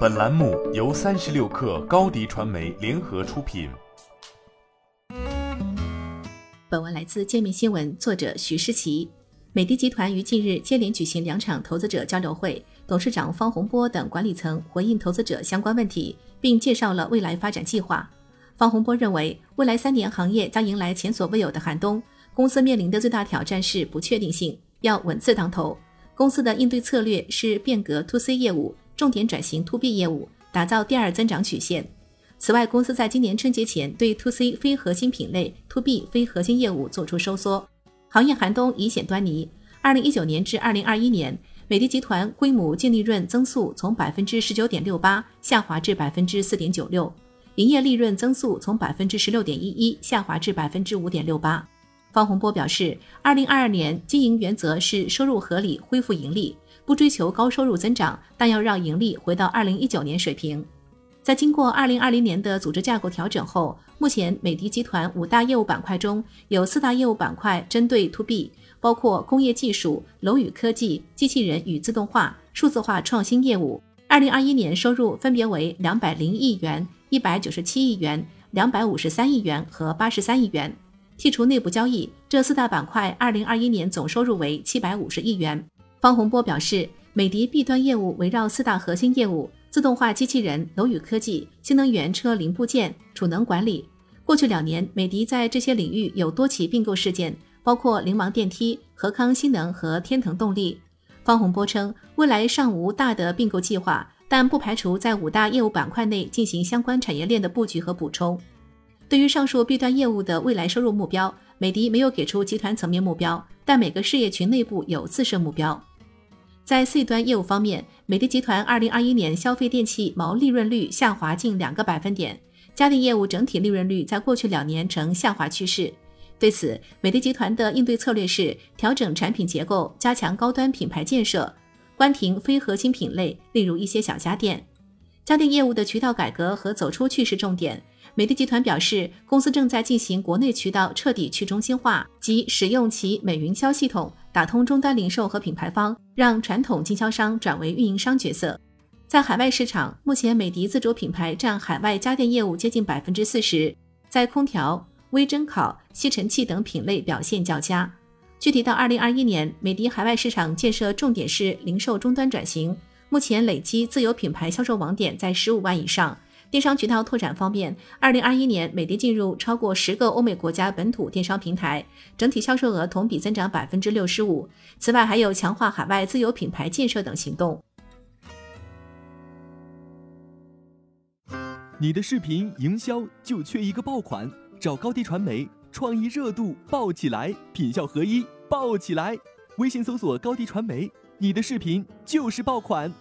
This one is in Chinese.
本栏目由三十六氪高低传媒联合出品。本文来自界面新闻，作者徐诗琪。美的集团于近日接连举行两场投资者交流会，董事长方洪波等管理层回应投资者相关问题，并介绍了未来发展计划。方洪波认为，未来三年行业将迎来前所未有的寒冬，公司面临的最大挑战是不确定性，要稳字当头。公司的应对策略是变革 To C 业务，重点转型 To B 业务，打造第二增长曲线。此外，公司在今年春节前对 To C 非核心品类、To B 非核心业务做出收缩，行业寒冬已显端倪。二零一九年至二零二一年，美的集团规模净利润增速从百分之十九点六八下滑至百分之四点九六，营业利润增速从百分之十六点一一下滑至百分之五点六八。方洪波表示，二零二二年经营原则是收入合理、恢复盈利，不追求高收入增长，但要让盈利回到二零一九年水平。在经过二零二零年的组织架构调整后，目前美的集团五大业务板块中有四大业务板块针对 To B，包括工业技术、楼宇科技、机器人与自动化、数字化创新业务。二零二一年收入分别为两百零亿元、一百九十七亿元、两百五十三亿元和八十三亿元。剔除内部交易，这四大板块二零二一年总收入为七百五十亿元。方洪波表示，美的 B 端业务围绕四大核心业务：自动化机器人、楼宇科技、新能源车零部件、储能管理。过去两年，美的在这些领域有多起并购事件，包括灵王电梯、和康新能和天腾动力。方洪波称，未来尚无大的并购计划，但不排除在五大业务板块内进行相关产业链的布局和补充。对于上述 B 端业务的未来收入目标，美的没有给出集团层面目标，但每个事业群内部有自设目标。在 C 端业务方面，美的集团2021年消费电器毛利润率下滑近两个百分点，家电业务整体利润率在过去两年呈下滑趋势。对此，美的集团的应对策略是调整产品结构，加强高端品牌建设，关停非核心品类，例如一些小家电。家电业务的渠道改革和走出去是重点。美的集团表示，公司正在进行国内渠道彻底去中心化，即使用其美云销系统打通终端零售和品牌方，让传统经销商转为运营商角色。在海外市场，目前美的自主品牌占海外家电业务接近百分之四十，在空调、微蒸烤、吸尘器等品类表现较佳。具体到二零二一年，美的海外市场建设重点是零售终端转型，目前累计自有品牌销售网点在十五万以上。电商渠道拓展方面，二零二一年美的进入超过十个欧美国家本土电商平台，整体销售额同比增长百分之六十五。此外，还有强化海外自有品牌建设等行动。你的视频营销就缺一个爆款，找高低传媒，创意热度爆起来，品效合一爆起来。微信搜索高低传媒，你的视频就是爆款。